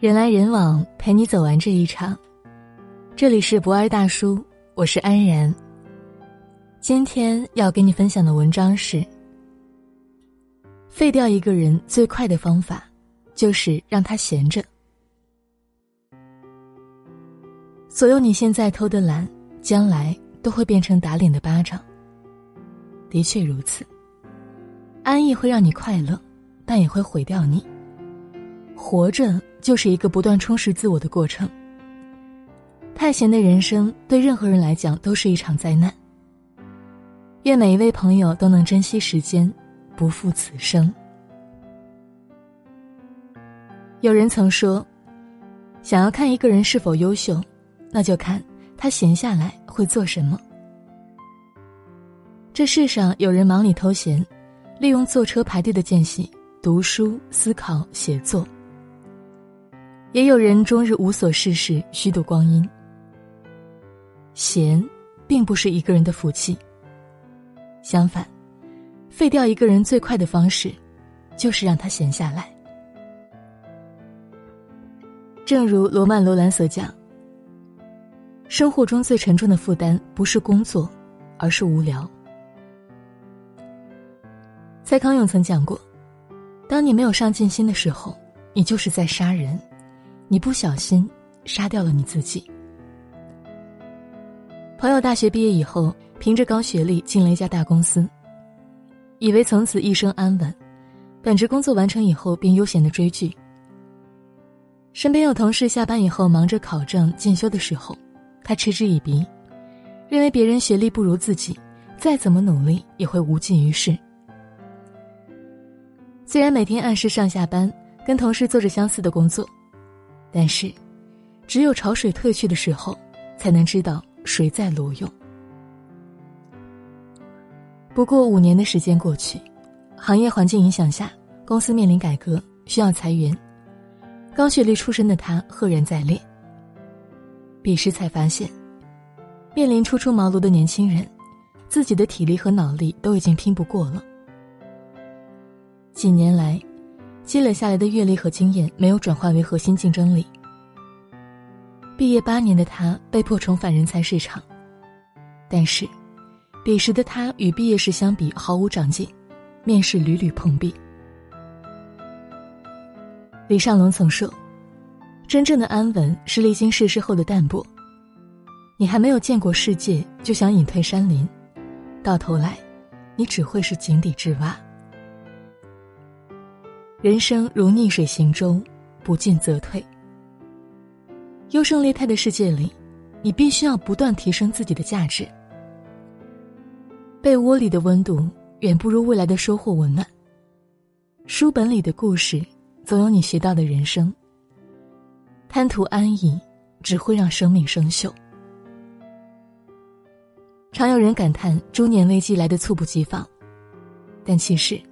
人来人往，陪你走完这一场。这里是不二大叔，我是安然。今天要给你分享的文章是：废掉一个人最快的方法，就是让他闲着。所有你现在偷的懒，将来都会变成打脸的巴掌。的确如此，安逸会让你快乐，但也会毁掉你。活着就是一个不断充实自我的过程。太闲的人生对任何人来讲都是一场灾难。愿每一位朋友都能珍惜时间，不负此生。有人曾说，想要看一个人是否优秀，那就看他闲下来会做什么。这世上有人忙里偷闲，利用坐车排队的间隙读书、思考、写作。也有人终日无所事事，虚度光阴。闲，并不是一个人的福气。相反，废掉一个人最快的方式，就是让他闲下来。正如罗曼·罗兰所讲：“生活中最沉重的负担，不是工作，而是无聊。”蔡康永曾讲过：“当你没有上进心的时候，你就是在杀人。”你不小心杀掉了你自己。朋友大学毕业以后，凭着高学历进了一家大公司，以为从此一生安稳。本职工作完成以后，便悠闲的追剧。身边有同事下班以后忙着考证进修的时候，他嗤之以鼻，认为别人学历不如自己，再怎么努力也会无济于事。虽然每天按时上下班，跟同事做着相似的工作。但是，只有潮水退去的时候，才能知道谁在裸泳。不过五年的时间过去，行业环境影响下，公司面临改革，需要裁员。高学历出身的他赫然在列。彼时才发现，面临初出茅庐的年轻人，自己的体力和脑力都已经拼不过了。几年来。积累下来的阅历和经验没有转化为核心竞争力。毕业八年的他被迫重返人才市场，但是，彼时的他与毕业时相比毫无长进，面试屡屡碰壁。李尚龙曾说：“真正的安稳是历经世事后的淡泊。你还没有见过世界，就想隐退山林，到头来，你只会是井底之蛙。”人生如逆水行舟，不进则退。优胜劣汰的世界里，你必须要不断提升自己的价值。被窝里的温度远不如未来的收获温暖。书本里的故事，总有你学到的人生。贪图安逸，只会让生命生锈。常有人感叹中年危机来的猝不及防，但其实，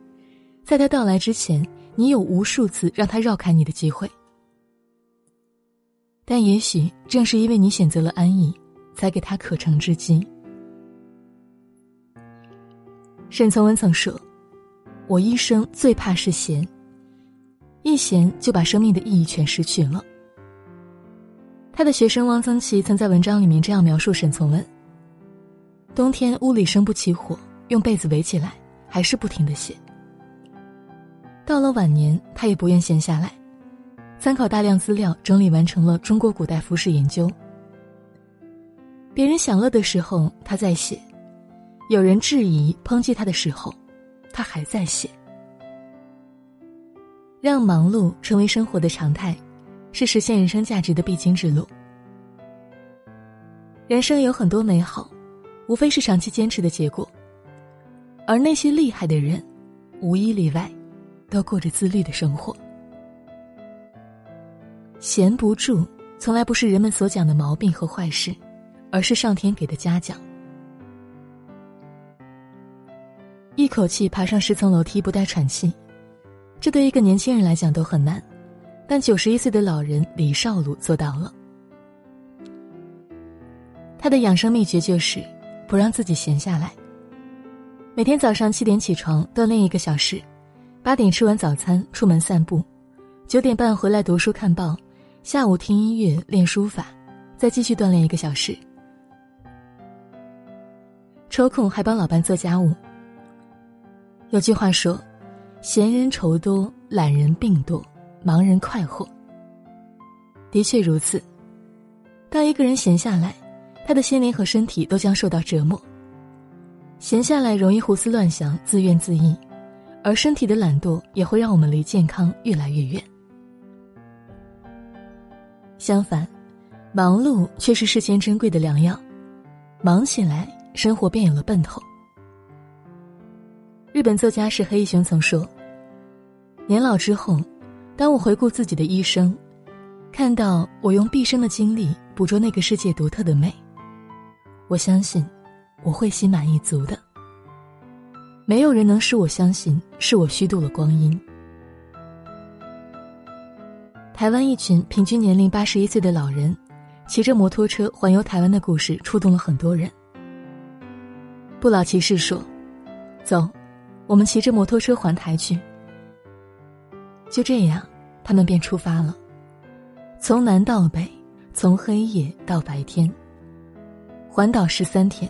在他到来之前。你有无数次让他绕开你的机会，但也许正是因为你选择了安逸，才给他可乘之机。沈从文曾说：“我一生最怕是闲，一闲就把生命的意义全失去了。”他的学生汪曾祺曾在文章里面这样描述沈从文：“冬天屋里生不起火，用被子围起来，还是不停的写。”到了晚年，他也不愿闲下来，参考大量资料，整理完成了中国古代服饰研究。别人享乐的时候，他在写；有人质疑、抨击他的时候，他还在写。让忙碌成为生活的常态，是实现人生价值的必经之路。人生有很多美好，无非是长期坚持的结果。而那些厉害的人，无一例外。都过着自律的生活，闲不住从来不是人们所讲的毛病和坏事，而是上天给的嘉奖。一口气爬上十层楼梯不带喘气，这对一个年轻人来讲都很难，但九十一岁的老人李少鲁做到了。他的养生秘诀就是不让自己闲下来，每天早上七点起床锻炼一个小时。八点吃完早餐，出门散步；九点半回来读书看报；下午听音乐练书法，再继续锻炼一个小时。抽空还帮老伴做家务。有句话说：“闲人愁多，懒人病多，忙人快活。”的确如此。当一个人闲下来，他的心灵和身体都将受到折磨。闲下来容易胡思乱想、自怨自艾，而身体的懒惰也会让我们离健康越来越远。相反，忙碌却是世间珍贵的良药，忙起来，生活便有了奔头。日本作家是黑一雄曾说：“年老之后，当我回顾自己的一生，看到我用毕生的精力捕捉那个世界独特的美，我相信。”我会心满意足的。没有人能使我相信是我虚度了光阴。台湾一群平均年龄八十一岁的老人，骑着摩托车环游台湾的故事触动了很多人。不老骑士说：“走，我们骑着摩托车环台去。”就这样，他们便出发了，从南到北，从黑夜到白天，环岛十三天。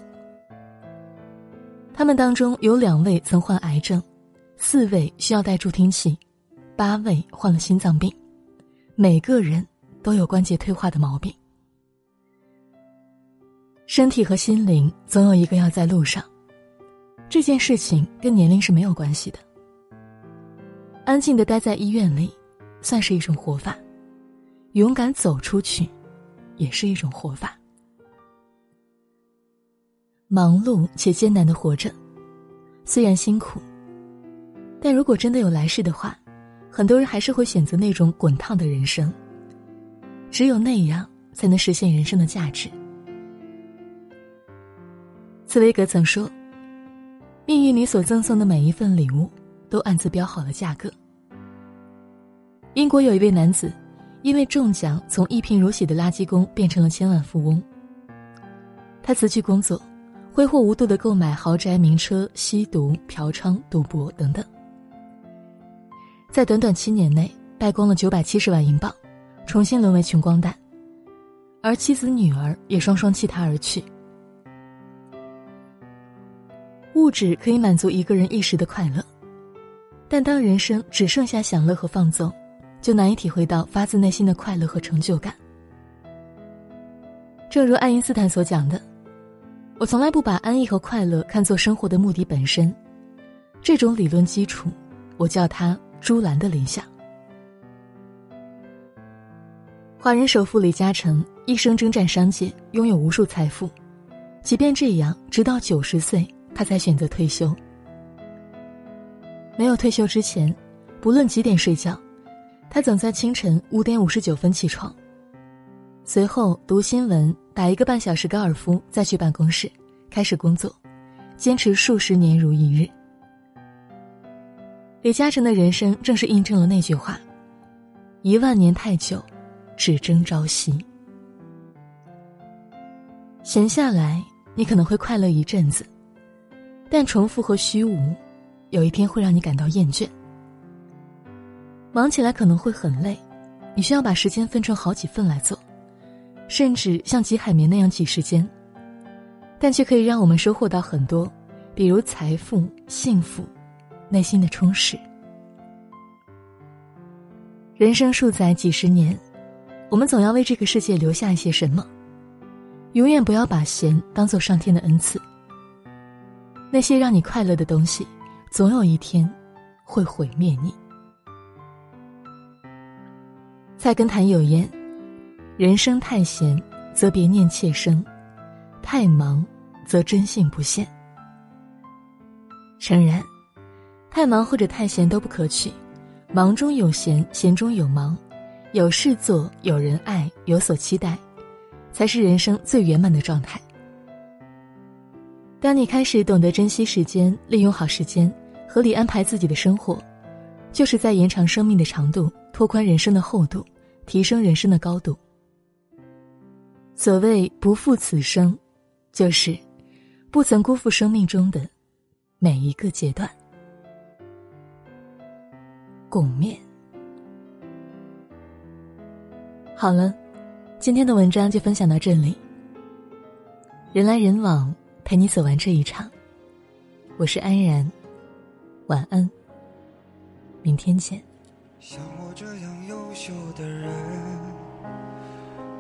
他们当中有两位曾患癌症，四位需要戴助听器，八位患了心脏病，每个人都有关节退化的毛病。身体和心灵总有一个要在路上，这件事情跟年龄是没有关系的。安静的待在医院里，算是一种活法；勇敢走出去，也是一种活法。忙碌且艰难的活着，虽然辛苦，但如果真的有来世的话，很多人还是会选择那种滚烫的人生。只有那样，才能实现人生的价值。茨威格曾说：“命运里所赠送的每一份礼物，都暗自标好了价格。”英国有一位男子，因为中奖，从一贫如洗的垃圾工变成了千万富翁。他辞去工作。挥霍无度的购买豪宅、名车、吸毒、嫖娼、赌博等等，在短短七年内败光了九百七十万英镑，重新沦为穷光蛋，而妻子、女儿也双双弃他而去。物质可以满足一个人一时的快乐，但当人生只剩下享乐和放纵，就难以体会到发自内心的快乐和成就感。正如爱因斯坦所讲的。我从来不把安逸和快乐看作生活的目的本身，这种理论基础，我叫它“朱兰的理想”。华人首富李嘉诚一生征战商界，拥有无数财富，即便这样，直到九十岁，他才选择退休。没有退休之前，不论几点睡觉，他总在清晨五点五十九分起床。随后读新闻，打一个半小时高尔夫，再去办公室开始工作，坚持数十年如一日。李嘉诚的人生正是印证了那句话：“一万年太久，只争朝夕。”闲下来，你可能会快乐一阵子，但重复和虚无，有一天会让你感到厌倦。忙起来可能会很累，你需要把时间分成好几份来做。甚至像挤海绵那样挤时间，但却可以让我们收获到很多，比如财富、幸福、内心的充实。人生数载几十年，我们总要为这个世界留下一些什么。永远不要把闲当做上天的恩赐。那些让你快乐的东西，总有一天会毁灭你。菜根谭有言。人生太闲，则别念妾生；太忙，则真性不现。诚然，太忙或者太闲都不可取，忙中有闲，闲中有忙，有事做，有人爱，有所期待，才是人生最圆满的状态。当你开始懂得珍惜时间，利用好时间，合理安排自己的生活，就是在延长生命的长度，拓宽人生的厚度，提升人生的高度。所谓不负此生，就是不曾辜负生命中的每一个阶段。共勉。好了，今天的文章就分享到这里。人来人往，陪你走完这一场。我是安然，晚安，明天见。像我这样优秀的人，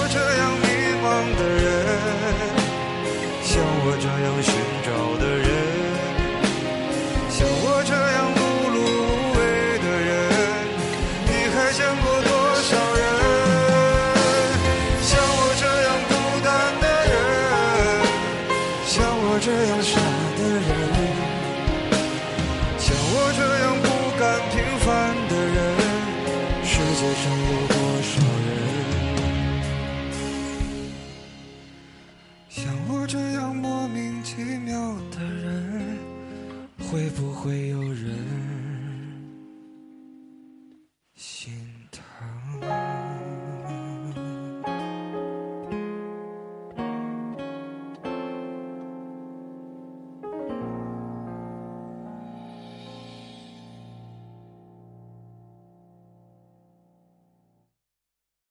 像我这样迷茫的人，像我这样寻找的人，像我这样会不会有人？